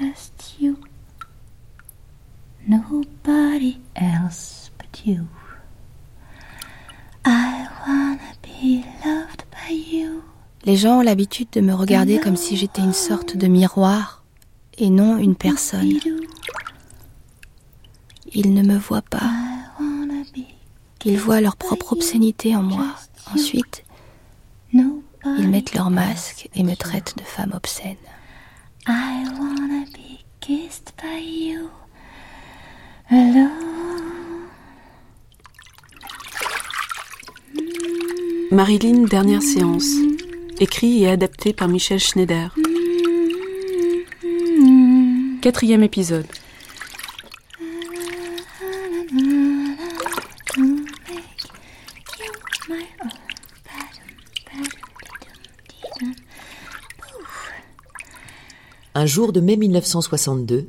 just you. Nobody else but you. I wanna be loved by you. Les gens ont l'habitude de me regarder comme si j'étais une sorte de miroir et non une personne. Ils ne me voient pas. Ils voient leur propre obscénité en moi. Ensuite, ils mettent leur masque et me traitent de femme obscène. I wanna be kissed by you alone. Marilyn, dernière séance. Écrit et adapté par Michel Schneider. Quatrième épisode. Un jour de mai 1962,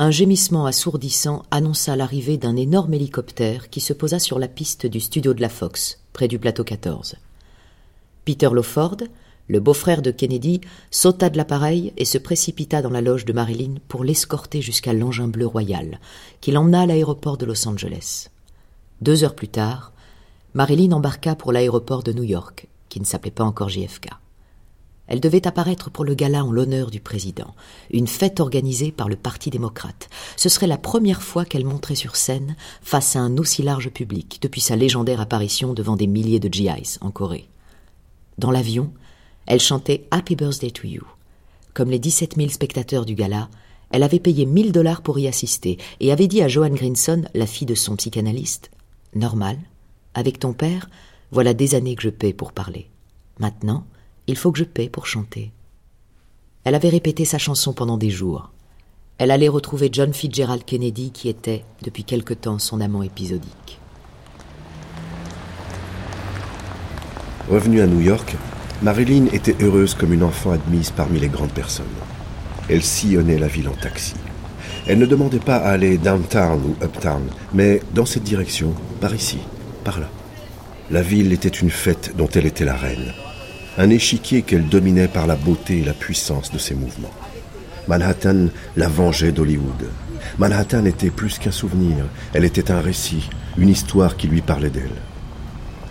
un gémissement assourdissant annonça l'arrivée d'un énorme hélicoptère qui se posa sur la piste du studio de la Fox, près du plateau 14. Peter Lawford, le beau-frère de Kennedy, sauta de l'appareil et se précipita dans la loge de Marilyn pour l'escorter jusqu'à l'engin bleu royal, qui l'emmena à l'aéroport de Los Angeles. Deux heures plus tard, Marilyn embarqua pour l'aéroport de New York, qui ne s'appelait pas encore JFK. Elle devait apparaître pour le gala en l'honneur du président, une fête organisée par le Parti démocrate. Ce serait la première fois qu'elle monterait sur scène face à un aussi large public depuis sa légendaire apparition devant des milliers de GIs en Corée. Dans l'avion, elle chantait Happy Birthday to You. Comme les 17 000 spectateurs du gala, elle avait payé 1000 dollars pour y assister et avait dit à Joanne Grinson, la fille de son psychanalyste, Normal, avec ton père, voilà des années que je paie pour parler. Maintenant, il faut que je paie pour chanter. Elle avait répété sa chanson pendant des jours. Elle allait retrouver John Fitzgerald Kennedy qui était, depuis quelque temps, son amant épisodique. Revenue à New York, Marilyn était heureuse comme une enfant admise parmi les grandes personnes. Elle sillonnait la ville en taxi. Elle ne demandait pas à aller downtown ou uptown, mais dans cette direction, par ici, par là. La ville était une fête dont elle était la reine un échiquier qu'elle dominait par la beauté et la puissance de ses mouvements. Manhattan la vengeait d'Hollywood. Manhattan était plus qu'un souvenir, elle était un récit, une histoire qui lui parlait d'elle.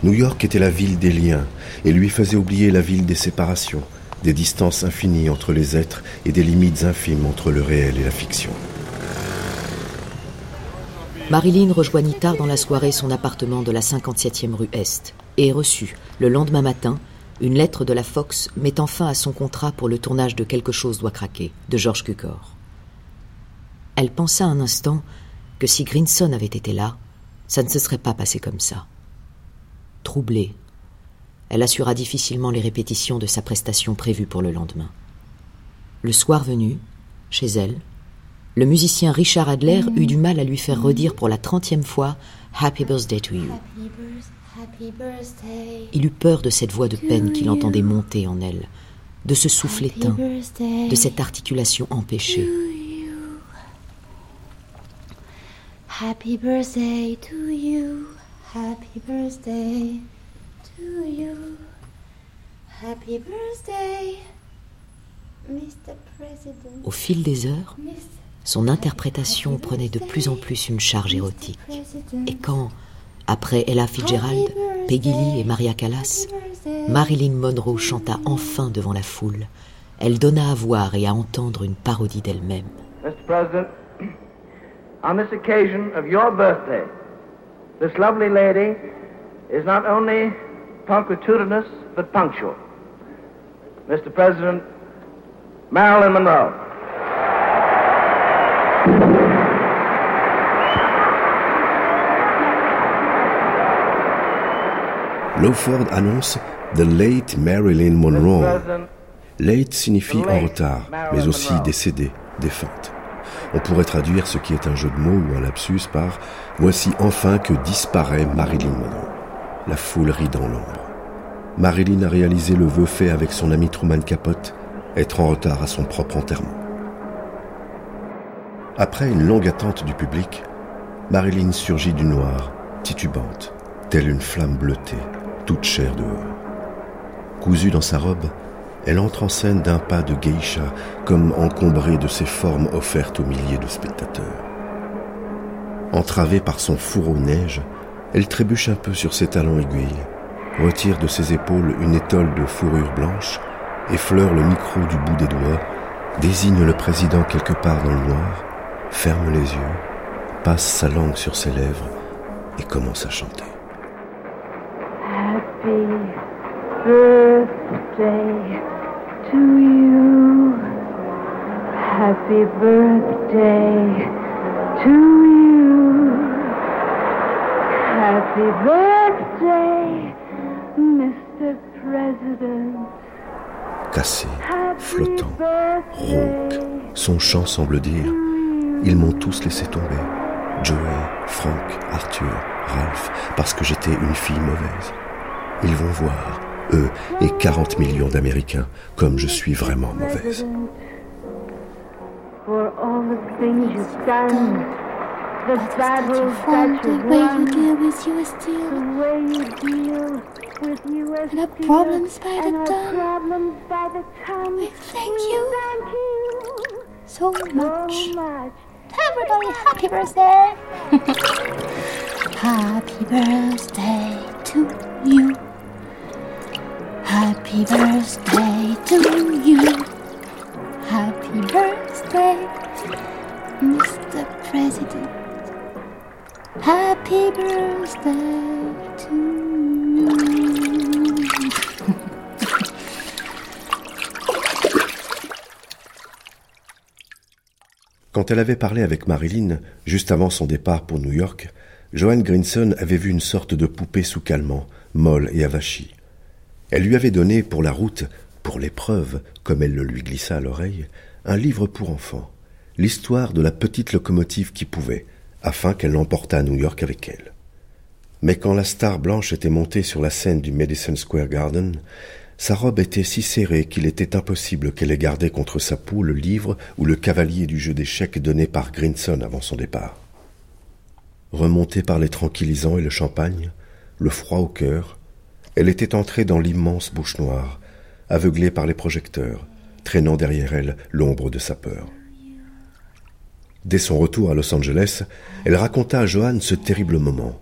New York était la ville des liens et lui faisait oublier la ville des séparations, des distances infinies entre les êtres et des limites infimes entre le réel et la fiction. Marilyn rejoignit tard dans la soirée son appartement de la 57e rue Est et reçut, le lendemain matin, une lettre de la Fox mettant fin à son contrat pour le tournage de Quelque chose doit craquer, de George Cukor. Elle pensa un instant que si Grinson avait été là, ça ne se serait pas passé comme ça. Troublée, elle assura difficilement les répétitions de sa prestation prévue pour le lendemain. Le soir venu, chez elle, le musicien Richard Adler eut du mal à lui faire redire pour la trentième fois Happy Birthday to You. Il eut peur de cette voix de peine qu'il entendait monter en elle, de ce souffle éteint, de cette articulation empêchée. Happy birthday to you. Happy birthday to you. Happy birthday, Mr. President. Au fil des heures, son interprétation prenait de plus en plus une charge érotique. Et quand, après Ella Fitzgerald, Peggy Lee et Maria Callas, Marilyn Monroe chanta enfin devant la foule. Elle donna à voir et à entendre une parodie d'elle-même. Mr. President, on this occasion of your birthday, this lovely lady is not only punctilious but punctual. Mr. President, Marilyn Monroe. Lawford annonce The Late Marilyn Monroe. Late signifie en retard, mais aussi décédée, défunte. On pourrait traduire ce qui est un jeu de mots ou un lapsus par Voici enfin que disparaît Marilyn Monroe. La foule rit dans l'ombre. Marilyn a réalisé le vœu fait avec son ami Truman Capote, être en retard à son propre enterrement. Après une longue attente du public, Marilyn surgit du noir, titubante, telle une flamme bleutée, toute chair dehors. Cousue dans sa robe, elle entre en scène d'un pas de geisha, comme encombrée de ses formes offertes aux milliers de spectateurs. Entravée par son fourreau neige, elle trébuche un peu sur ses talons aiguilles, retire de ses épaules une étole de fourrure blanche, effleure le micro du bout des doigts, désigne le président quelque part dans le noir, ferme les yeux, passe sa langue sur ses lèvres et commence à chanter. Happy birthday to you. Happy birthday to you. Happy birthday, Mr. President. Cassé, flottant, rauque, son chant semble dire Ils m'ont tous laissé tomber. Joey, Frank, Arthur, Ralph, parce que j'étais une fille mauvaise. Ils vont voir, eux et 40 millions d'Américains, comme je suis vraiment mauvaise. The problems by the ton. We thank you Thank you so much. Everybody, happy birthday! happy birthday to you. Happy birthday to you. Happy birthday, Mr. President. Happy birthday to you. Quand elle avait parlé avec Marilyn, juste avant son départ pour New York, Joanne Grinson avait vu une sorte de poupée sous calmant, molle et avachie. Elle lui avait donné pour la route, pour l'épreuve, comme elle le lui glissa à l'oreille, un livre pour enfants, l'histoire de la petite locomotive qui pouvait, afin qu'elle l'emportât à New York avec elle. Mais quand la star blanche était montée sur la scène du Madison Square Garden, sa robe était si serrée qu'il était impossible qu'elle ait gardé contre sa peau le livre ou le cavalier du jeu d'échecs donné par Grinson avant son départ. Remontée par les tranquillisants et le champagne, le froid au cœur, elle était entrée dans l'immense bouche noire, aveuglée par les projecteurs, traînant derrière elle l'ombre de sa peur. Dès son retour à Los Angeles, elle raconta à Joanne ce terrible moment.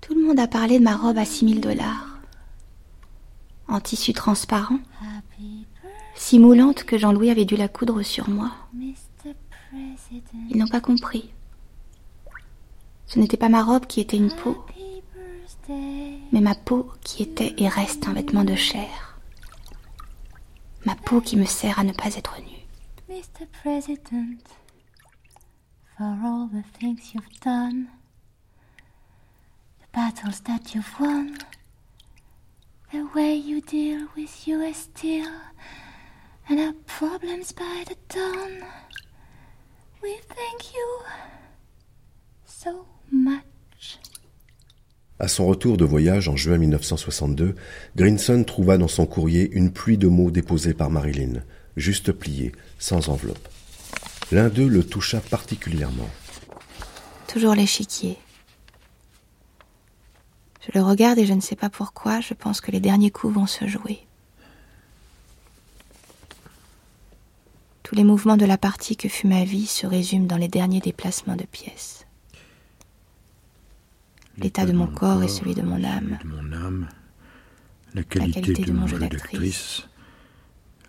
Tout le monde a parlé de ma robe à 6000 dollars. En tissu transparent, si moulante que Jean-Louis avait dû la coudre sur moi. Ils n'ont pas compris. Ce n'était pas ma robe qui était une peau. Mais ma peau qui était et reste un vêtement de chair. Ma peau qui me sert à ne pas être nue. Mr. President, for all the things you've done, the battles that you've won, the way you deal with US Steel, and our problems by the ton, we thank you so much. À son retour de voyage en juin 1962, Grinson trouva dans son courrier une pluie de mots déposés par Marilyn, juste pliés, sans enveloppe. L'un d'eux le toucha particulièrement. Toujours l'échiquier. Je le regarde et je ne sais pas pourquoi, je pense que les derniers coups vont se jouer. Tous les mouvements de la partie que fut ma vie se résument dans les derniers déplacements de pièces. L'état de mon corps et celui de mon âme. de mon âme, la qualité, qualité de, mon jeu d'actrice,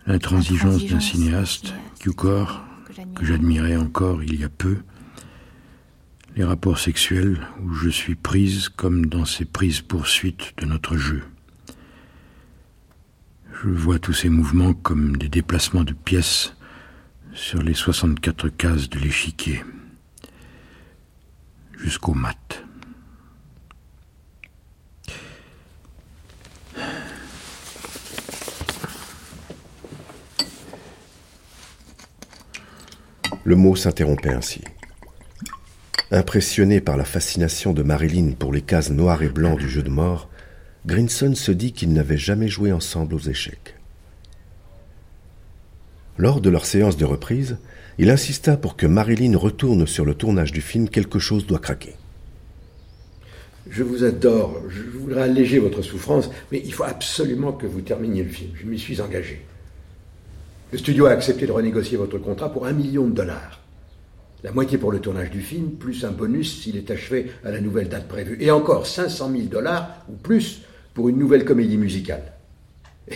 l'intransigeance d'un cinéaste, Cukor, que j'admirais encore il y a peu, les rapports sexuels où je suis prise comme dans ces prises poursuites de notre jeu. Je vois tous ces mouvements comme des déplacements de pièces sur les 64 cases de l'échiquier, jusqu'au mat. Le mot s'interrompait ainsi. Impressionné par la fascination de Marilyn pour les cases noires et blancs du jeu de mort, Grinson se dit qu'ils n'avaient jamais joué ensemble aux échecs. Lors de leur séance de reprise, il insista pour que Marilyn retourne sur le tournage du film Quelque chose doit craquer. Je vous adore, je voudrais alléger votre souffrance, mais il faut absolument que vous terminiez le film. Je m'y suis engagé. Le studio a accepté de renégocier votre contrat pour un million de dollars. La moitié pour le tournage du film, plus un bonus s'il est achevé à la nouvelle date prévue. Et encore 500 000 dollars ou plus pour une nouvelle comédie musicale.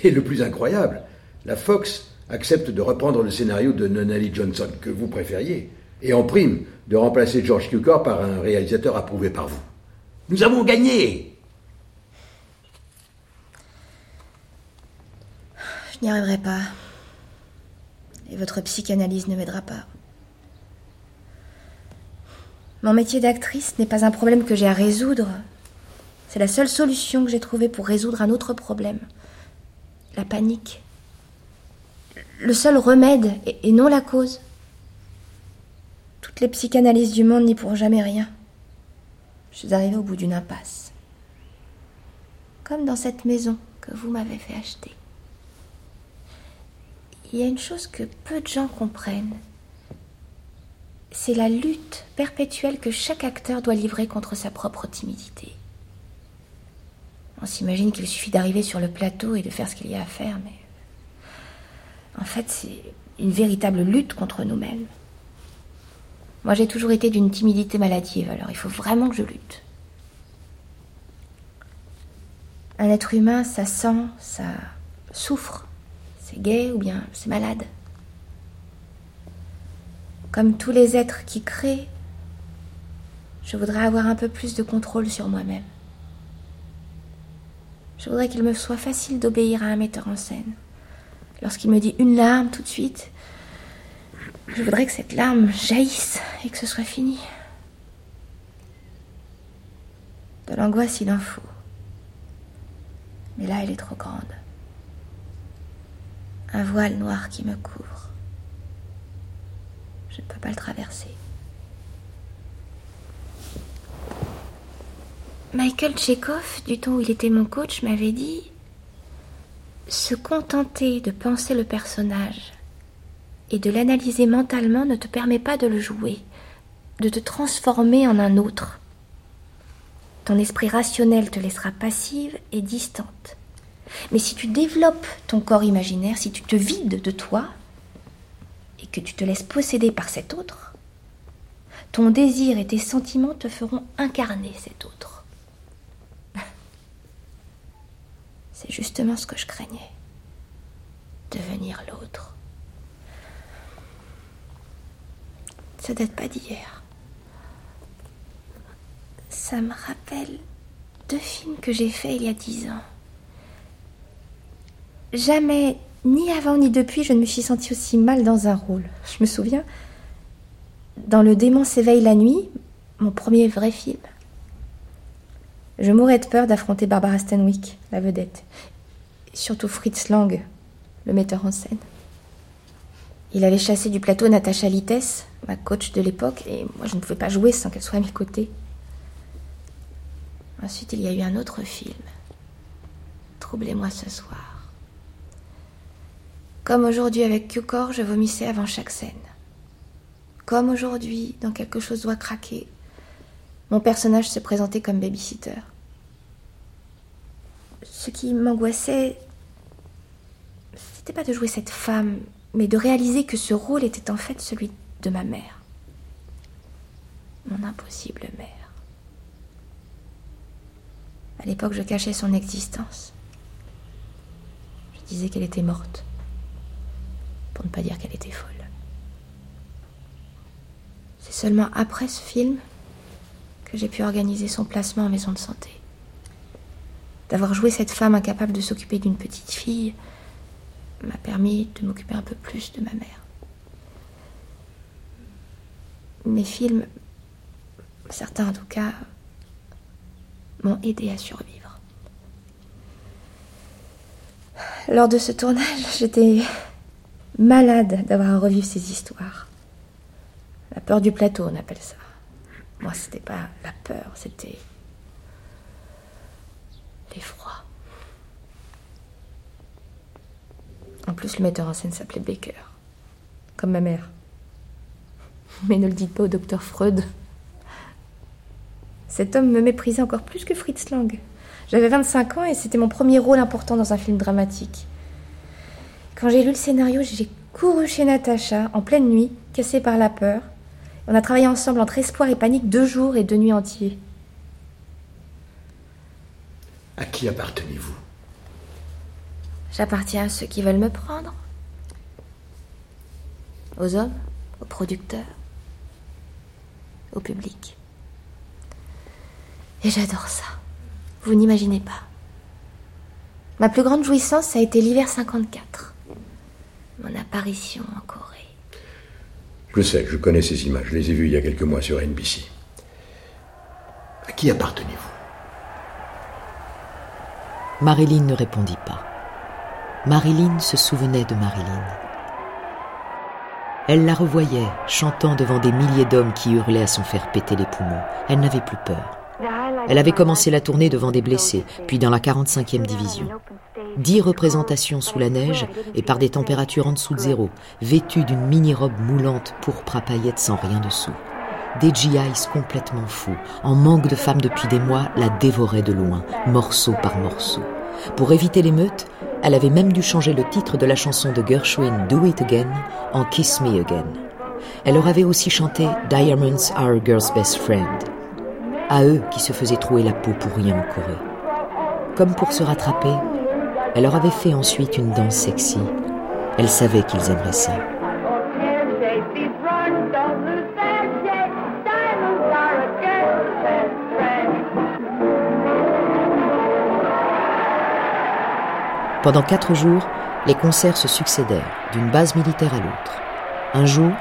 Et le plus incroyable, la Fox accepte de reprendre le scénario de Nonali Johnson, que vous préfériez, et en prime de remplacer George Cukor par un réalisateur approuvé par vous. Nous avons gagné Je n'y arriverai pas. Et votre psychanalyse ne m'aidera pas. Mon métier d'actrice n'est pas un problème que j'ai à résoudre. C'est la seule solution que j'ai trouvée pour résoudre un autre problème. La panique. Le seul remède et non la cause. Toutes les psychanalyses du monde n'y pourront jamais rien. Je suis arrivée au bout d'une impasse. Comme dans cette maison que vous m'avez fait acheter. Il y a une chose que peu de gens comprennent. C'est la lutte perpétuelle que chaque acteur doit livrer contre sa propre timidité. On s'imagine qu'il suffit d'arriver sur le plateau et de faire ce qu'il y a à faire, mais en fait c'est une véritable lutte contre nous-mêmes. Moi j'ai toujours été d'une timidité maladive, alors il faut vraiment que je lutte. Un être humain, ça sent, ça souffre, c'est gay ou bien c'est malade? Comme tous les êtres qui créent, je voudrais avoir un peu plus de contrôle sur moi-même. Je voudrais qu'il me soit facile d'obéir à un metteur en scène. Lorsqu'il me dit une larme tout de suite, je voudrais que cette larme jaillisse et que ce soit fini. De l'angoisse, il en faut. Mais là, elle est trop grande un voile noir qui me couvre. Je ne peux pas le traverser. Michael Tchekhov, du temps où il était mon coach, m'avait dit Se contenter de penser le personnage et de l'analyser mentalement ne te permet pas de le jouer, de te transformer en un autre. Ton esprit rationnel te laissera passive et distante. Mais si tu développes ton corps imaginaire, si tu te vides de toi et que tu te laisses posséder par cet autre, ton désir et tes sentiments te feront incarner cet autre. C'est justement ce que je craignais. Devenir l'autre. Ça date pas d'hier. Ça me rappelle deux films que j'ai faits il y a dix ans. Jamais, ni avant ni depuis, je ne me suis sentie aussi mal dans un rôle. Je me souviens, dans Le démon s'éveille la nuit, mon premier vrai film, je mourais de peur d'affronter Barbara Stanwyck, la vedette, et surtout Fritz Lang, le metteur en scène. Il avait chassé du plateau Natacha Littès, ma coach de l'époque, et moi je ne pouvais pas jouer sans qu'elle soit à mes côtés. Ensuite, il y a eu un autre film, Troublez-moi ce soir. Comme aujourd'hui avec Q-Core, je vomissais avant chaque scène. Comme aujourd'hui, dans quelque chose doit craquer, mon personnage se présentait comme babysitter. Ce qui m'angoissait, c'était pas de jouer cette femme, mais de réaliser que ce rôle était en fait celui de ma mère. Mon impossible mère. À l'époque, je cachais son existence. Je disais qu'elle était morte pour ne pas dire qu'elle était folle. C'est seulement après ce film que j'ai pu organiser son placement en maison de santé. D'avoir joué cette femme incapable de s'occuper d'une petite fille m'a permis de m'occuper un peu plus de ma mère. Mes films, certains en tout cas, m'ont aidé à survivre. Lors de ce tournage, j'étais malade d'avoir à revivre ces histoires. La peur du plateau, on appelle ça. Moi, c'était pas la peur, c'était l'effroi. En plus, le metteur en scène s'appelait Baker, comme ma mère. Mais ne le dites pas au docteur Freud. Cet homme me méprisait encore plus que Fritz Lang. J'avais 25 ans et c'était mon premier rôle important dans un film dramatique. Quand j'ai lu le scénario, j'ai couru chez Natacha en pleine nuit, cassée par la peur. On a travaillé ensemble entre espoir et panique deux jours et deux nuits entiers. À qui appartenez-vous? J'appartiens à ceux qui veulent me prendre. Aux hommes, aux producteurs, au public. Et j'adore ça. Vous n'imaginez pas. Ma plus grande jouissance, ça a été l'hiver 54. Mon apparition en Corée. Je sais, je connais ces images. Je les ai vues il y a quelques mois sur NBC. À qui appartenez-vous? Marilyn ne répondit pas. Marilyn se souvenait de Marilyn. Elle la revoyait, chantant devant des milliers d'hommes qui hurlaient à s'en faire péter les poumons. Elle n'avait plus peur. Elle avait commencé la tournée devant des blessés, puis dans la 45e division. Dix représentations sous la neige et par des températures en dessous de zéro, vêtue d'une mini-robe moulante pourpre à paillettes sans rien dessous. Des GIs complètement fous, en manque de femmes depuis des mois, la dévoraient de loin, morceau par morceau. Pour éviter l'émeute, elle avait même dû changer le titre de la chanson de Gershwin Do It Again en Kiss Me Again. Elle leur avait aussi chanté Diamonds Are a Girl's Best Friend. À eux qui se faisaient trouer la peau pour rien en Corée. Comme pour se rattraper, elle leur avait fait ensuite une danse sexy. Elle savait qu'ils aimeraient ça. Pendant quatre jours, les concerts se succédèrent, d'une base militaire à l'autre. Un jour,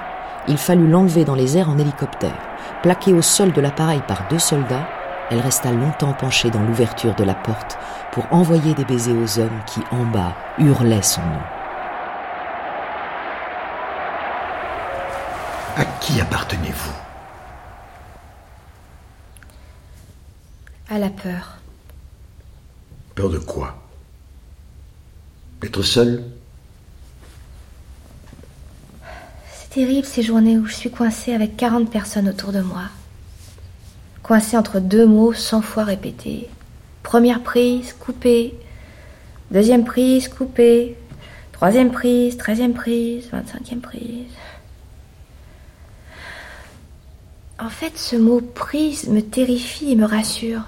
il fallut l'enlever dans les airs en hélicoptère. Plaquée au sol de l'appareil par deux soldats, elle resta longtemps penchée dans l'ouverture de la porte pour envoyer des baisers aux hommes qui, en bas, hurlaient son nom. À qui appartenez-vous? À la peur. Peur de quoi? D'être seul C'est terrible ces journées où je suis coincée avec 40 personnes autour de moi. Coincée entre deux mots cent fois répétés. Première prise, coupée. Deuxième prise, coupée. Troisième prise, treizième prise, vingt-cinquième prise. En fait, ce mot prise me terrifie et me rassure.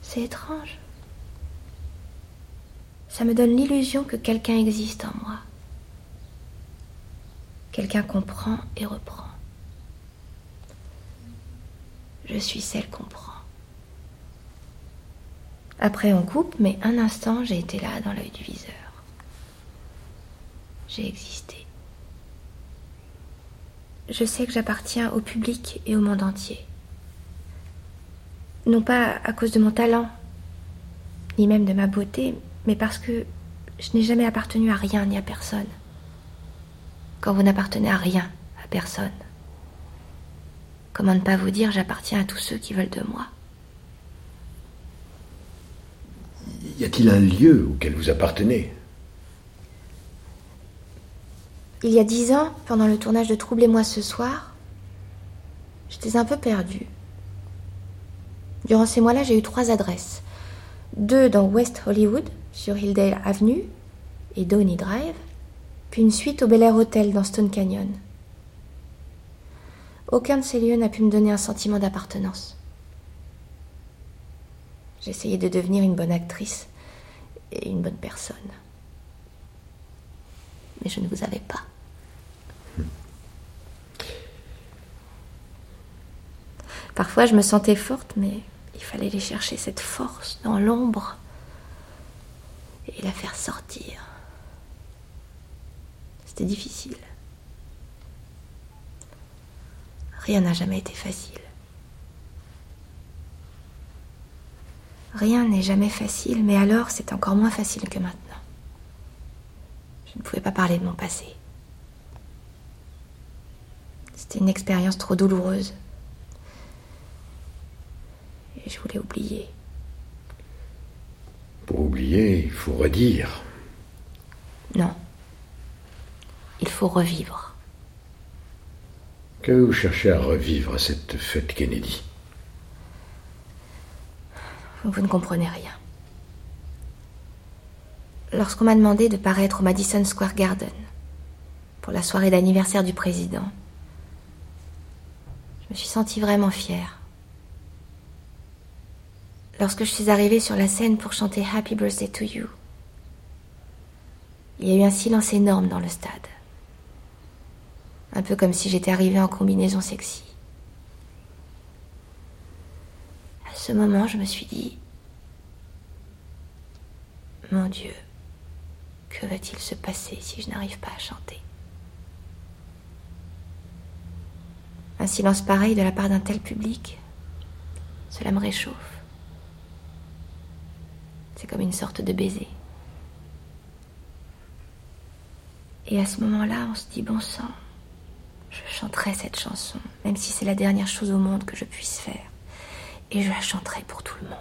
C'est étrange. Ça me donne l'illusion que quelqu'un existe en moi. Quelqu'un comprend et reprend. Je suis celle qu'on prend. Après, on coupe, mais un instant, j'ai été là dans l'œil du viseur. J'ai existé. Je sais que j'appartiens au public et au monde entier. Non pas à cause de mon talent, ni même de ma beauté, mais parce que je n'ai jamais appartenu à rien ni à personne. Quand vous n'appartenez à rien, à personne, comment ne pas vous dire j'appartiens à tous ceux qui veulent de moi? Y a-t-il un lieu auquel vous appartenez? Il y a dix ans, pendant le tournage de Troublez-moi ce soir, j'étais un peu perdue. Durant ces mois-là, j'ai eu trois adresses. Deux dans West Hollywood, sur Hilldale Avenue et Downey Drive, une suite au Bel Air Hotel dans Stone Canyon. Aucun de ces lieux n'a pu me donner un sentiment d'appartenance. J'essayais de devenir une bonne actrice et une bonne personne. Mais je ne vous avais pas. Parfois, je me sentais forte, mais il fallait aller chercher cette force dans l'ombre et la faire sortir. C'était difficile. Rien n'a jamais été facile. Rien n'est jamais facile, mais alors c'est encore moins facile que maintenant. Je ne pouvais pas parler de mon passé. C'était une expérience trop douloureuse. Et je voulais oublier. Pour oublier, il faut redire. Non. Il faut revivre. Que vous cherchez à revivre à cette fête Kennedy? Vous ne comprenez rien. Lorsqu'on m'a demandé de paraître au Madison Square Garden, pour la soirée d'anniversaire du président. Je me suis sentie vraiment fière. Lorsque je suis arrivée sur la scène pour chanter Happy Birthday to You, il y a eu un silence énorme dans le stade. Un peu comme si j'étais arrivée en combinaison sexy. À ce moment, je me suis dit Mon Dieu, que va-t-il se passer si je n'arrive pas à chanter? Un silence pareil de la part d'un tel public, cela me réchauffe. C'est comme une sorte de baiser. Et à ce moment-là, on se dit, bon sang, je chanterai cette chanson, même si c'est la dernière chose au monde que je puisse faire. Et je la chanterai pour tout le monde.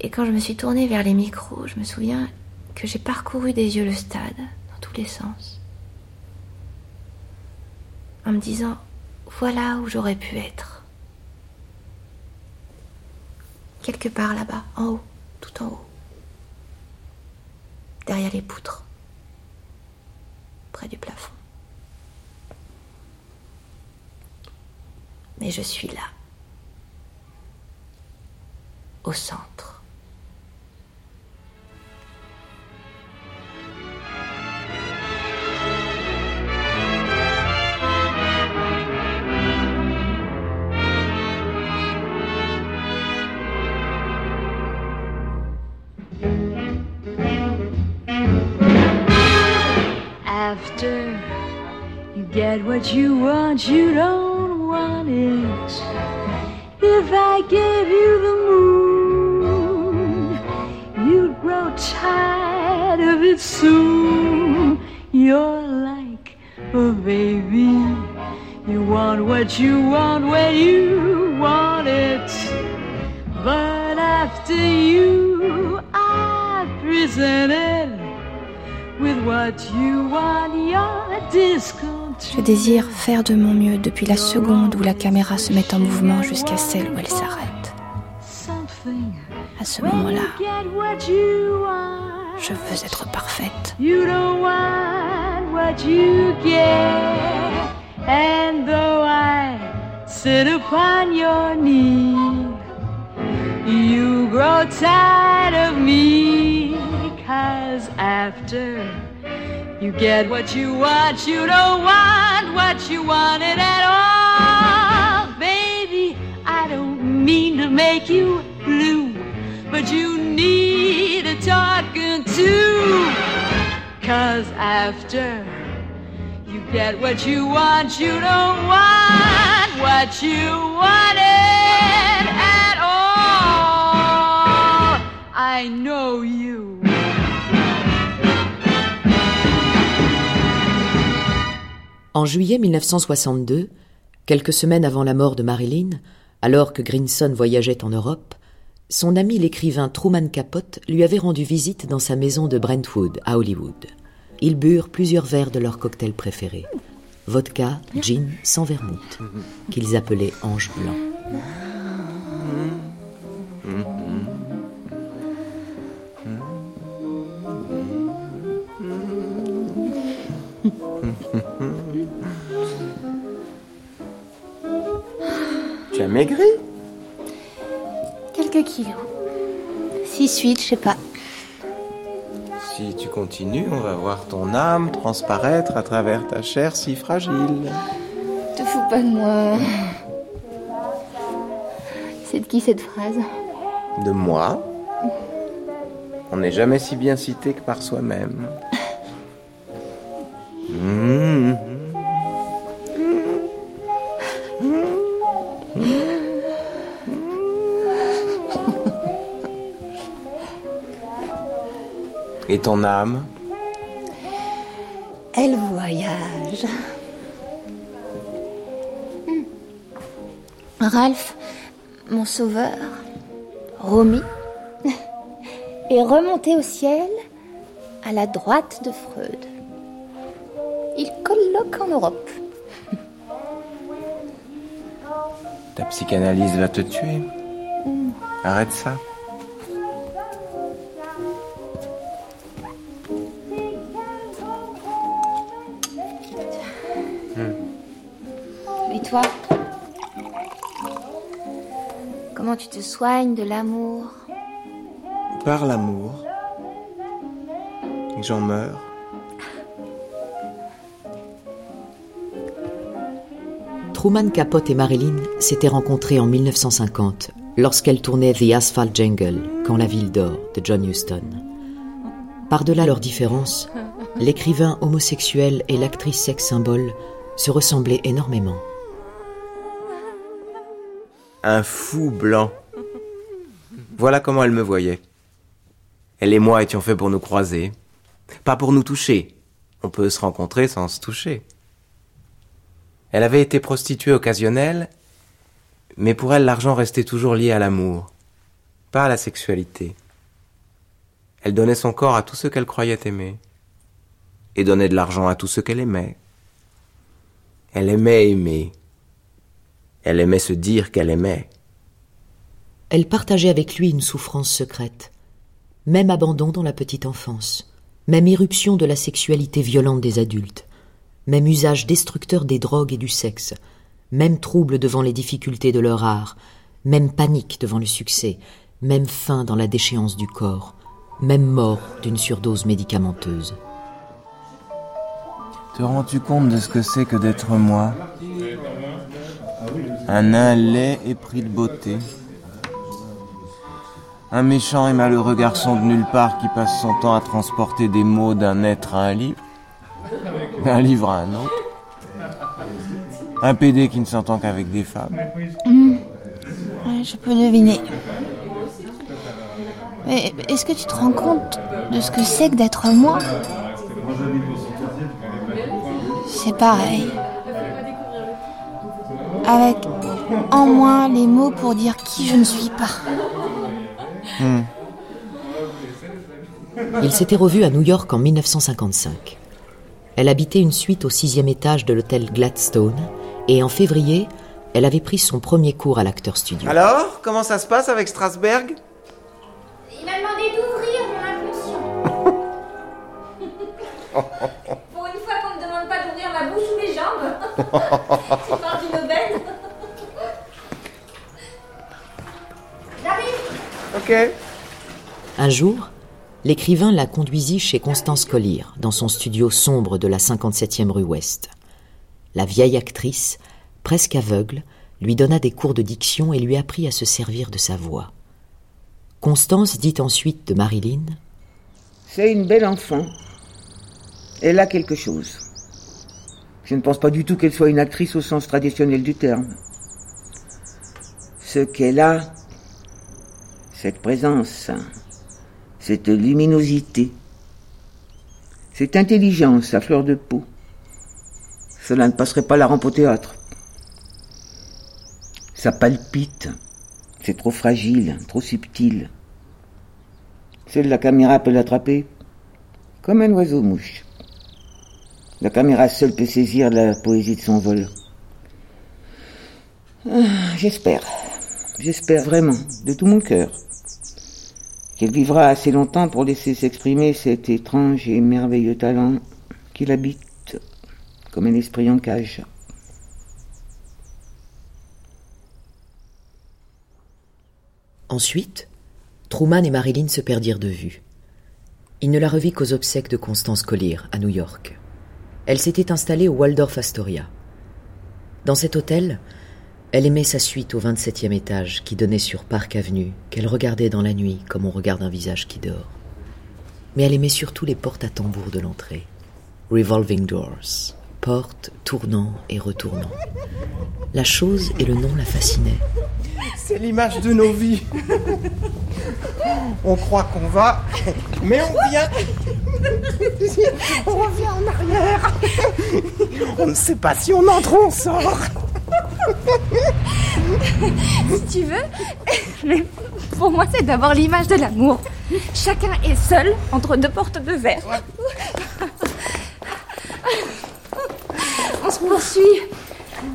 Et quand je me suis tournée vers les micros, je me souviens que j'ai parcouru des yeux le stade, dans tous les sens, en me disant, voilà où j'aurais pu être. Quelque part là-bas, en haut, tout en haut. Derrière les poutres. Près du plafond. Mais je suis là. Au centre. You get what you want, you don't want it. If I gave you the moon, you'd grow tired of it soon. You're like a baby. You want what you want when you want it. But after you are presented with what you want, you're discontent. Je désire faire de mon mieux depuis la seconde où la caméra se met en mouvement jusqu'à celle où elle s'arrête. À ce moment-là, je veux être parfaite. And though I sit upon your knee, you grow tired of me. After you get what you want, you don't want what you wanted at all. Baby, I don't mean to make you blue, but you need a talking to. Cause after you get what you want, you don't want what you wanted at all. I know you. En juillet 1962, quelques semaines avant la mort de Marilyn, alors que Grinson voyageait en Europe, son ami l'écrivain Truman Capote lui avait rendu visite dans sa maison de Brentwood, à Hollywood. Ils burent plusieurs verres de leur cocktail préféré, vodka, gin sans vermouth, qu'ils appelaient Ange Blanc. As maigri Quelques kilos. 6-8, je sais pas. Si tu continues, on va voir ton âme transparaître à travers ta chair si fragile. Te fous pas de moi. C'est de qui cette phrase? De moi On n'est jamais si bien cité que par soi-même. Mmh. Et ton âme Elle voyage. Hmm. Ralph, mon sauveur, Romy, est remonté au ciel à la droite de Freud. Il colloque en Europe. Ta psychanalyse va te tuer. Arrête ça. Toi Comment tu te soignes de l'amour? Par l'amour, j'en meurs. Truman Capote et Marilyn s'étaient rencontrés en 1950 lorsqu'elle tournait The Asphalt Jungle, Quand la ville dort, de John Huston. Par-delà leurs différences, l'écrivain homosexuel et l'actrice sex symbole se ressemblaient énormément. Un fou blanc. Voilà comment elle me voyait. Elle et moi étions faits pour nous croiser, pas pour nous toucher. On peut se rencontrer sans se toucher. Elle avait été prostituée occasionnelle, mais pour elle l'argent restait toujours lié à l'amour, pas à la sexualité. Elle donnait son corps à tous ceux qu'elle croyait aimer, et donnait de l'argent à tous ceux qu'elle aimait. Elle aimait aimer. Elle aimait se dire qu'elle aimait. Elle partageait avec lui une souffrance secrète, même abandon dans la petite enfance, même irruption de la sexualité violente des adultes, même usage destructeur des drogues et du sexe, même trouble devant les difficultés de leur art, même panique devant le succès, même faim dans la déchéance du corps, même mort d'une surdose médicamenteuse. Te rends-tu compte de ce que c'est que d'être moi? Un nain laid et pris de beauté. Un méchant et malheureux garçon de nulle part qui passe son temps à transporter des mots d'un être à un livre, d'un livre à un autre. Un PD qui ne s'entend qu'avec des femmes. Ouais, je peux deviner. Mais est-ce que tu te rends compte de ce que c'est que d'être moi? C'est pareil. Avec en moi les mots pour dire qui je ne suis pas. Hmm. Ils s'étaient revus à New York en 1955. Elle habitait une suite au sixième étage de l'hôtel Gladstone et en février, elle avait pris son premier cours à l'acteur studio. Alors, comment ça se passe avec Strasberg? Il m'a demandé d'ouvrir mon inconscient. Pour une fois qu'on ne demande pas d'ouvrir ma bouche ou mes jambes. tu Ok. Un jour, l'écrivain la conduisit chez Constance Collier, dans son studio sombre de la 57e rue Ouest. La vieille actrice, presque aveugle, lui donna des cours de diction et lui apprit à se servir de sa voix. Constance dit ensuite de Marilyn C'est une belle enfant. Elle a quelque chose. Je ne pense pas du tout qu'elle soit une actrice au sens traditionnel du terme. Ce qu'elle a, cette présence, cette luminosité, cette intelligence à fleur de peau, cela ne passerait pas la rampe au théâtre. Ça palpite, c'est trop fragile, trop subtil. Seule la caméra peut l'attraper, comme un oiseau-mouche. La caméra seule peut saisir la poésie de son vol. Ah, j'espère, j'espère vraiment, de tout mon cœur, qu'elle vivra assez longtemps pour laisser s'exprimer cet étrange et merveilleux talent qui l'habite comme un esprit en cage. Ensuite, Truman et Marilyn se perdirent de vue. Il ne la revit qu'aux obsèques de Constance Collier, à New York. Elle s'était installée au Waldorf Astoria. Dans cet hôtel, elle aimait sa suite au 27e étage qui donnait sur Park Avenue, qu'elle regardait dans la nuit comme on regarde un visage qui dort. Mais elle aimait surtout les portes à tambour de l'entrée. Revolving Doors, portes tournant et retournant. La chose et le nom la fascinaient. C'est l'image de nos vies. On croit qu'on va, mais on vient. On revient en arrière. On ne sait pas si on entre ou on sort. Si tu veux, mais pour moi c'est d'abord l'image de l'amour. Chacun est seul entre deux portes de verre. On se poursuit,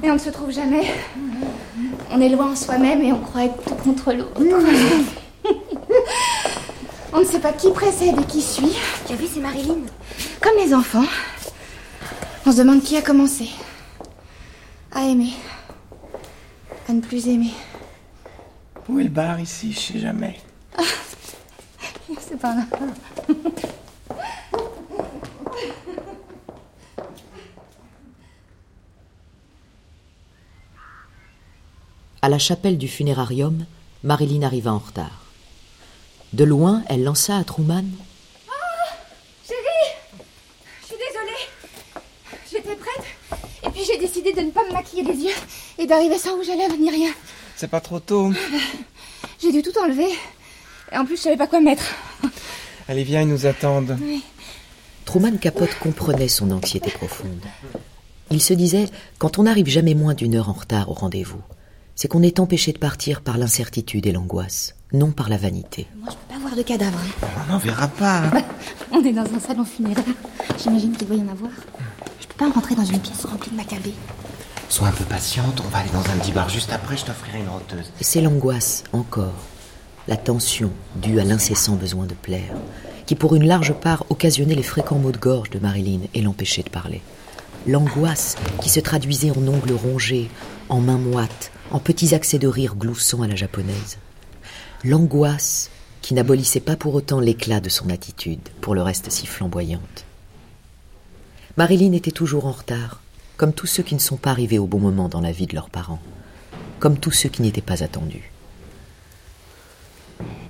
mais on ne se trouve jamais. On est loin en soi-même et on croit être tout contre l'autre. On ne sait pas qui précède et qui suit. Tu as vu, c'est Marilyn. Comme les enfants. On se demande qui a commencé à aimer. À ne plus aimer. Où est le bar ici? Je sais jamais. C'est pas là. À la chapelle du funérarium, Marilyn arriva en retard. De loin, elle lança à Truman Chérie Je suis désolée. J'étais prête. Et puis j'ai décidé de ne pas me maquiller les yeux et d'arriver sans rouge à lèvres ni rien. C'est pas trop tôt. J'ai dû tout enlever. Et en plus, je savais pas quoi mettre. Allez, viens, ils nous attendent. Oui. Truman Capote comprenait son anxiété profonde. Il se disait, quand on n'arrive jamais moins d'une heure en retard au rendez-vous, c'est qu'on est empêché de partir par l'incertitude et l'angoisse, non par la vanité. Moi, je peux pas voir de cadavre. hein. On n'en verra pas. On est dans un salon funéraire. J'imagine qu'il doit y en avoir. Rentrer dans une pièce remplie de macabées. Sois un peu patiente, on va aller dans un petit bar juste après, je t'offrirai une roteuse. C'est l'angoisse, encore, la tension due à l'incessant besoin de plaire, qui pour une large part occasionnait les fréquents maux de gorge de Marilyn et l'empêchait de parler. L'angoisse qui se traduisait en ongles rongés, en mains moites, en petits accès de rire gloussants à la japonaise. L'angoisse qui n'abolissait pas pour autant l'éclat de son attitude, pour le reste si flamboyante. Marilyn était toujours en retard, comme tous ceux qui ne sont pas arrivés au bon moment dans la vie de leurs parents, comme tous ceux qui n'étaient pas attendus.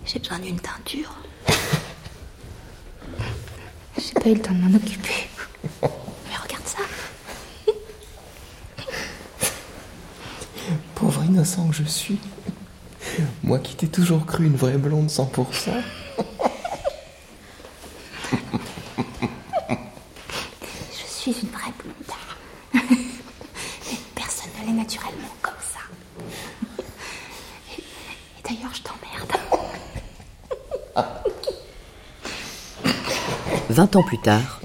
J'ai besoin d'une teinture. J'ai pas eu le temps de m'en occuper. Mais regarde ça. Pauvre innocent que je suis. Moi qui t'ai toujours cru une vraie blonde 100%. Je suis une vraie blonde. Mais personne ne l'est naturellement comme ça. Et, et d'ailleurs, je t'emmerde. Vingt ans plus tard,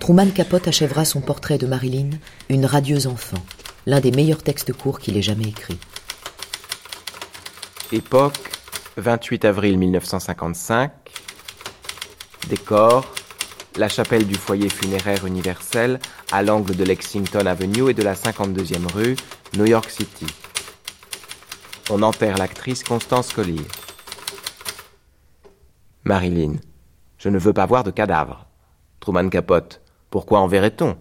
Truman Capote achèvera son portrait de Marilyn, une radieuse enfant, l'un des meilleurs textes courts qu'il ait jamais écrit. Époque, 28 avril 1955. Décor, la chapelle du foyer funéraire universel à l'angle de Lexington Avenue et de la 52e rue, New York City. On enterre l'actrice Constance Collier. Marilyn, je ne veux pas voir de cadavre. Truman Capote, pourquoi en verrait-on?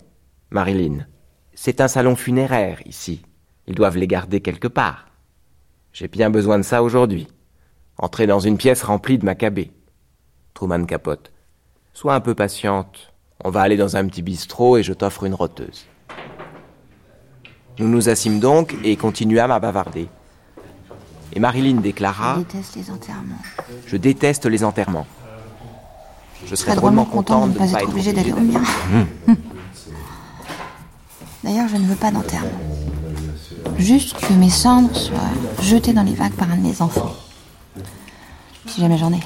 Marilyn, c'est un salon funéraire ici. Ils doivent les garder quelque part. J'ai bien besoin de ça aujourd'hui. Entrer dans une pièce remplie de macabées. Truman Capote. Sois un peu patiente. On va aller dans un petit bistrot et je t'offre une roteuse. Nous nous assîmes donc et continuâmes à bavarder. Et Marilyn déclara Je déteste les enterrements. Je déteste les enterrements. Je serais drôlement contente de ne pas être obligée d'aller au mien. D'ailleurs, je ne veux pas d'enterrement. Juste que mes cendres soient jetées dans les vagues par un de mes enfants. Si jamais j'en ai.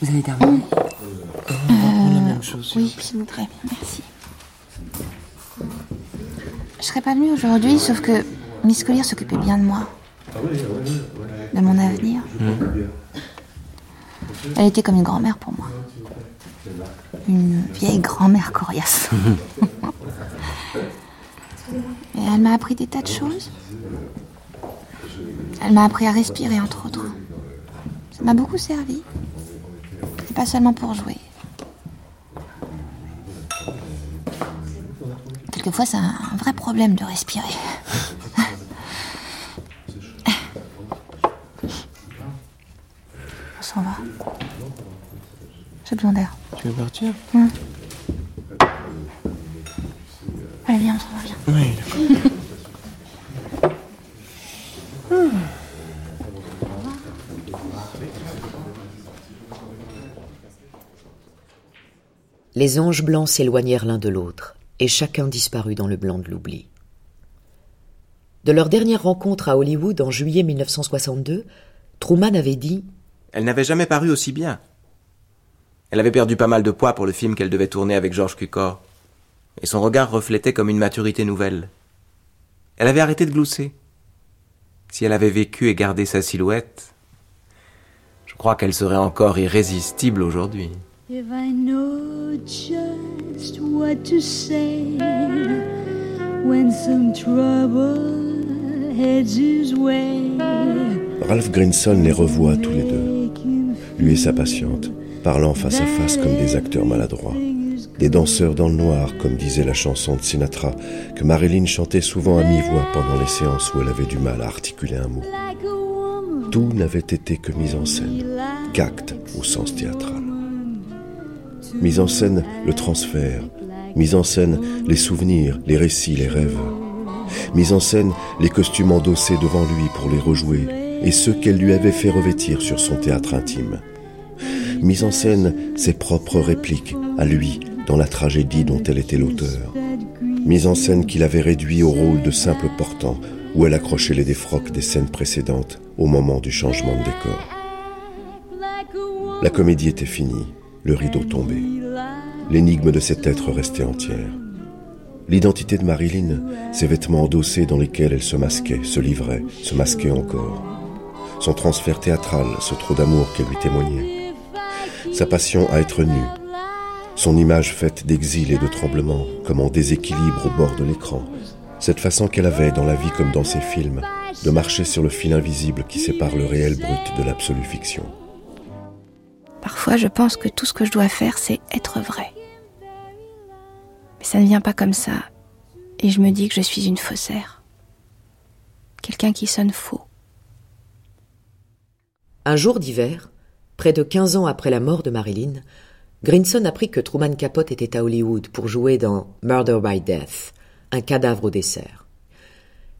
Vous avez terminé Euh, oui, s'il vous plaît, merci. Je serais pas venue aujourd'hui, sauf que Miss Collier s'occupait bien de moi. De mon avenir. Elle était comme une grand-mère pour moi. Une vieille grand-mère coriace. Et elle m'a appris des tas de choses. Elle m'a appris à respirer, entre autres. Ça m'a beaucoup servi. Pas seulement pour jouer. Quelquefois, c'est un vrai problème de respirer. On s'en va. J'ai besoin d'air. Tu veux partir? Ouais. Allez, viens, on s'en va, viens. Oui, Les anges blancs s'éloignèrent l'un de l'autre, et chacun disparut dans le blanc de l'oubli. De leur dernière rencontre à Hollywood en juillet 1962, Truman avait dit Elle n'avait jamais paru aussi bien. Elle avait perdu pas mal de poids pour le film qu'elle devait tourner avec George Cukor, et son regard reflétait comme une maturité nouvelle. Elle avait arrêté de glousser. Si elle avait vécu et gardé sa silhouette, je crois qu'elle serait encore irrésistible aujourd'hui. If I know just what to say when some trouble heads his way. Ralph Grinson les revoit tous les deux, lui et sa patiente, parlant face à face comme des acteurs maladroits, des danseurs dans le noir, comme disait la chanson de Sinatra, que Marilyn chantait souvent à mi-voix pendant les séances où elle avait du mal à articuler un mot. Tout n'avait été que mise en scène, qu'acte au sens théâtral. Mise en scène, le transfert. Mise en scène, les souvenirs, les récits, les rêves. Mise en scène, les costumes endossés devant lui pour les rejouer et ceux qu'elle lui avait fait revêtir sur son théâtre intime. Mise en scène, ses propres répliques à lui dans la tragédie dont elle était l'auteur. Mise en scène qu'il avait réduit au rôle de simple portant où elle accrochait les défroques des scènes précédentes au moment du changement de décor. La comédie était finie, le rideau tombé. L'énigme de cet être restait entière. L'identité de Marilyn, ses vêtements endossés dans lesquels elle se masquait, se livrait, se masquait encore. Son transfert théâtral, ce trop d'amour qu'elle lui témoignait. Sa passion à être nue. Son image faite d'exil et de tremblement, comme en déséquilibre au bord de l'écran. Cette façon qu'elle avait, dans la vie comme dans ses films, de marcher sur le fil invisible qui sépare le réel brut de l'absolue fiction. Parfois, je pense que tout ce que je dois faire, c'est être vrai. Mais ça ne vient pas comme ça. Et je me dis que je suis une faussaire. Quelqu'un qui sonne faux. Un jour d'hiver, près de 15 ans après la mort de Marilyn, Grinson apprit que Truman Capote était à Hollywood pour jouer dans Murder by Death, un cadavre au dessert.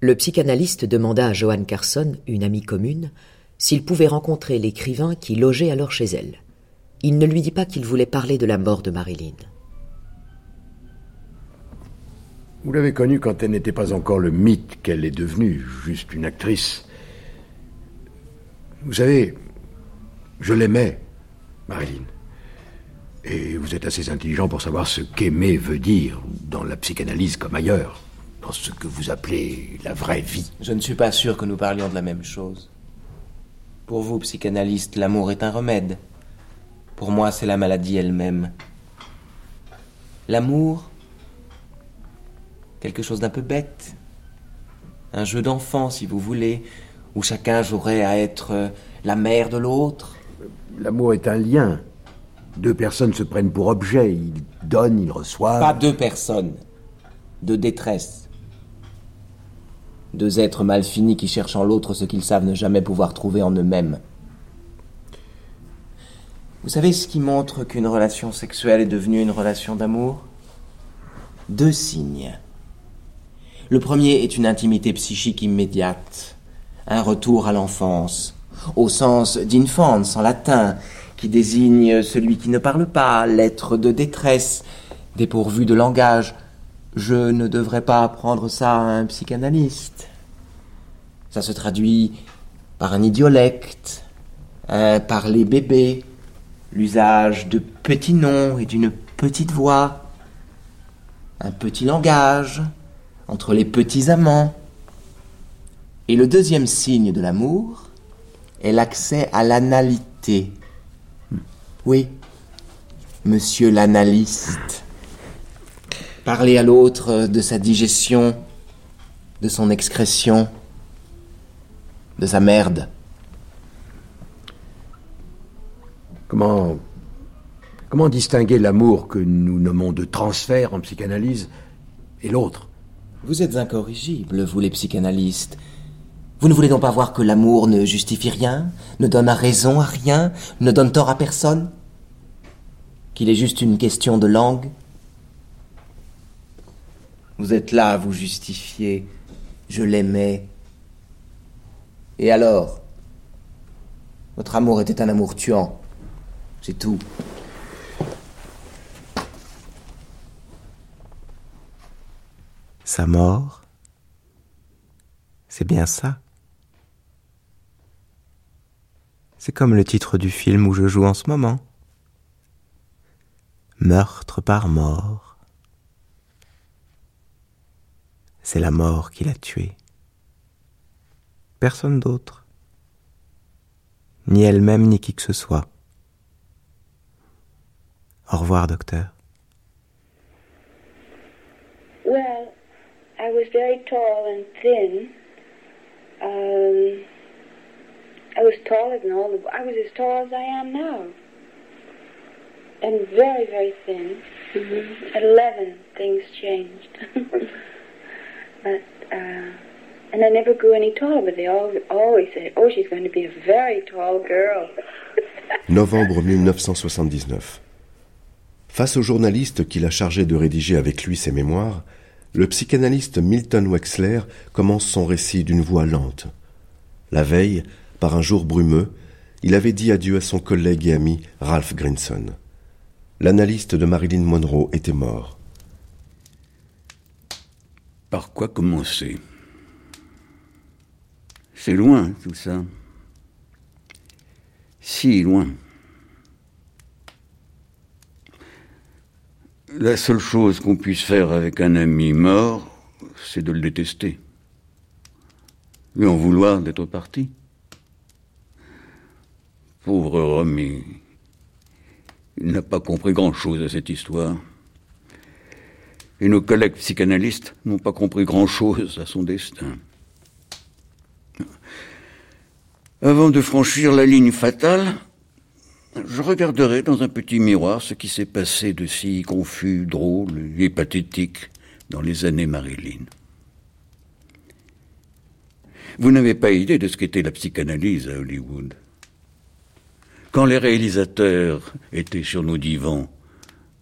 Le psychanalyste demanda à Joanne Carson, une amie commune, s'il pouvait rencontrer l'écrivain qui logeait alors chez elle. Il ne lui dit pas qu'il voulait parler de la mort de Marilyn. Vous l'avez connue quand elle n'était pas encore le mythe qu'elle est devenue, juste une actrice. Vous savez, je l'aimais, Marilyn. Et vous êtes assez intelligent pour savoir ce qu'aimer veut dire, dans la psychanalyse comme ailleurs, dans ce que vous appelez la vraie vie. Je ne suis pas sûr que nous parlions de la même chose. Pour vous, psychanalyste, l'amour est un remède. Pour moi, c'est la maladie elle-même. L'amour, quelque chose d'un peu bête. Un jeu d'enfant, si vous voulez, où chacun jouerait à être la mère de l'autre. L'amour est un lien. Deux personnes se prennent pour objet, ils donnent, ils reçoivent. Pas deux personnes, deux détresses. Deux êtres mal finis qui cherchent en l'autre ce qu'ils savent ne jamais pouvoir trouver en eux-mêmes. Vous savez ce qui montre qu'une relation sexuelle est devenue une relation d'amour? Deux signes. Le premier est une intimité psychique immédiate, un retour à l'enfance, au sens d'infance en latin, qui désigne celui qui ne parle pas, l'être de détresse, dépourvu de langage. Je ne devrais pas apprendre ça à un psychanalyste. Ça se traduit par un idiolecte, un parler bébé, l'usage de petits noms et d'une petite voix, un petit langage entre les petits amants. Et le deuxième signe de l'amour est l'accès à l'analité. Oui, monsieur l'analyste. Parler à l'autre de sa digestion, de son excrétion, de sa merde. Comment. Comment distinguer l'amour que nous nommons de transfert en psychanalyse et l'autre? Vous êtes incorrigibles, vous les psychanalystes. Vous ne voulez donc pas voir que l'amour ne justifie rien, ne donne raison à rien, ne donne tort à personne? Qu'il est juste une question de langue? Vous êtes là à vous justifier. Je l'aimais. Et alors? Votre amour était un amour tuant. C'est tout. Sa mort, c'est bien ça. C'est comme le titre du film où je joue en ce moment. Meurtre par mort. C'est la mort qui l'a tué. Personne d'autre. Ni elle-même, ni qui que ce soit. Au revoir, docteur. Well, I was very tall and thin, taller than all the. I was as tall as I am now. And very, very thin. Mm-hmm. At 11, things changed. but, uh, and I never grew any taller, but they all, always said, oh, she's going to be a very tall girl. Novembre 1979. Face au journaliste qui l'a chargé de rédiger avec lui ses mémoires, le psychanalyste Milton Wexler commence son récit d'une voix lente. La veille, par un jour brumeux, il avait dit adieu à son collègue et ami Ralph Grinson. L'analyste de Marilyn Monroe était mort. Par quoi commencer? C'est loin tout ça. Si loin. La seule chose qu'on puisse faire avec un ami mort, c'est de le détester. Et en vouloir d'être parti. Pauvre Romy. Il n'a pas compris grand-chose à cette histoire. Et nos collègues psychanalystes n'ont pas compris grand-chose à son destin. Avant de franchir la ligne fatale, je regarderai dans un petit miroir ce qui s'est passé de si confus, drôle et pathétique dans les années Marilyn. Vous n'avez pas idée de ce qu'était la psychanalyse à Hollywood. Quand les réalisateurs étaient sur nos divans,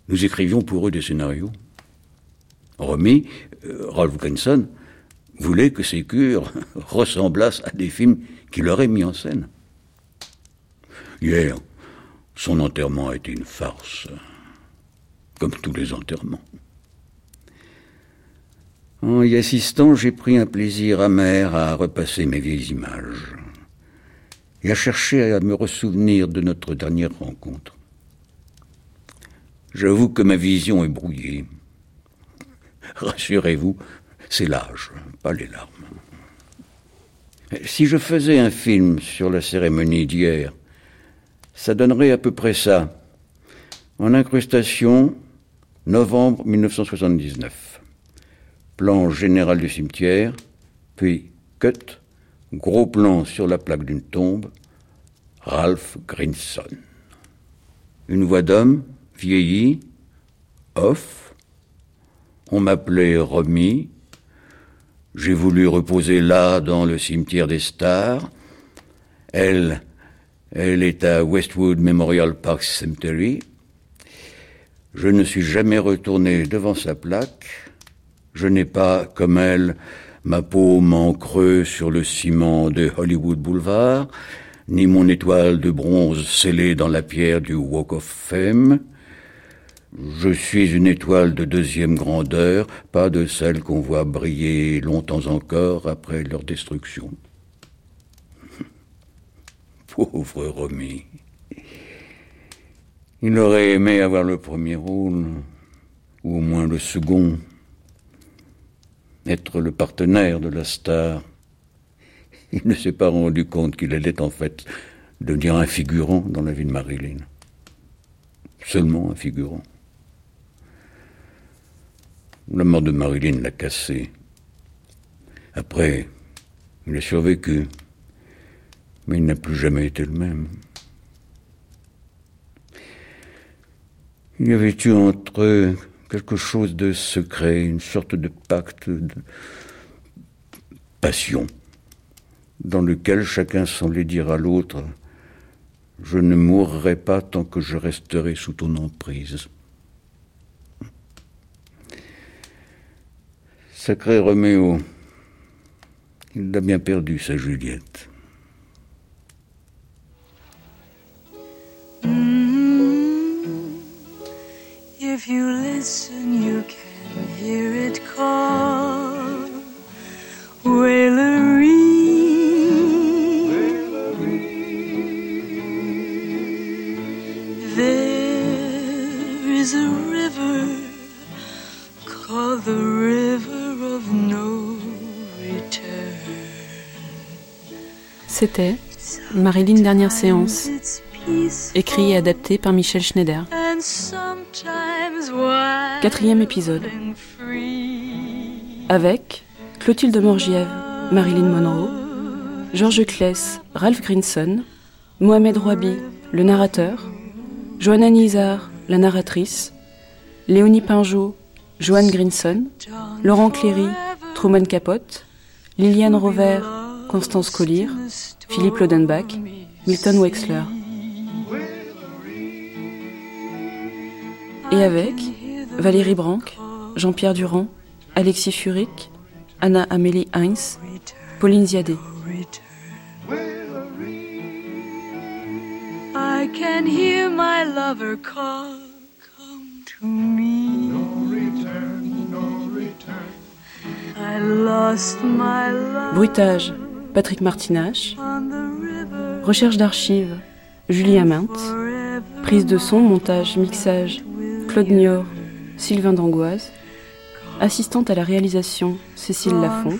nous écrivions pour eux des scénarios. Romy, euh, Ralph Grinson, voulait que ces cures ressemblassent à des films qu'il aurait mis en scène. Hier, son enterrement a été une farce, comme tous les enterrements. En y assistant, j'ai pris un plaisir amer à repasser mes vieilles images et à chercher à me ressouvenir de notre dernière rencontre. J'avoue que ma vision est brouillée. Rassurez-vous, c'est l'âge, pas les larmes. Si je faisais un film sur la cérémonie d'hier, ça donnerait à peu près ça. En incrustation, novembre 1979. Plan général du cimetière, puis cut, gros plan sur la plaque d'une tombe, Ralph Grinson. Une voix d'homme, vieilli, off. On m'appelait Romy. J'ai voulu reposer là, dans le cimetière des stars. Elle, elle est à Westwood Memorial Park Cemetery. Je ne suis jamais retourné devant sa plaque. Je n'ai pas, comme elle, ma paume en sur le ciment de Hollywood Boulevard, ni mon étoile de bronze scellée dans la pierre du Walk of Fame. Je suis une étoile de deuxième grandeur, pas de celle qu'on voit briller longtemps encore après leur destruction. Pauvre Romy. Il aurait aimé avoir le premier rôle, ou au moins le second, être le partenaire de la star. Il ne s'est pas rendu compte qu'il allait en fait devenir un figurant dans la vie de Marilyn. Seulement un figurant. La mort de Marilyn l'a cassé. Après, il a survécu mais il n'a plus jamais été le même. Il y avait eu entre eux quelque chose de secret, une sorte de pacte de passion, dans lequel chacun semblait dire à l'autre Je ne mourrai pas tant que je resterai sous ton emprise. Sacré Roméo, il a bien perdu sa Juliette. If you listen, you can hear it call. Wailery. There is a river called the River of No Return. C'était Marilyn Dernière Séance, écrit et adapté par Michel Schneider. Quatrième épisode. Avec Clotilde Morgiève, Marilyn Monroe, Georges Kless, Ralph Grinson, Mohamed Rouabi, le narrateur, Johanna Nizar, la narratrice, Léonie Pinjot, Joanne Grinson, Laurent Cléry, Truman Capote, Liliane Rover, Constance Collier, Philippe Lodenbach, Milton Wexler. Et avec Valérie Branc, Jean-Pierre Durand, Alexis Furic, Anna Amélie Heinz, Pauline Ziadé. I can hear my lover call, come to me. No return, no return. I lost my love Bruitage, Patrick Martinache. Recherche d'archives, Julie Amint. Prise de son, montage, mixage, Claude Nior, Sylvain Dangoise. Assistante à la réalisation, Cécile Lafont.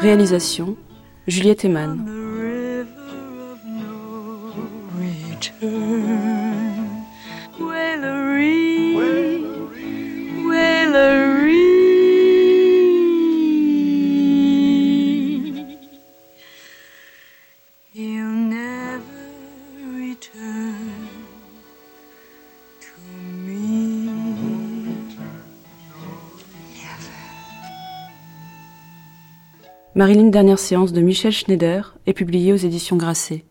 Réalisation, Juliette Eman. Marilyn Dernière séance de Michel Schneider est publiée aux éditions Grasset.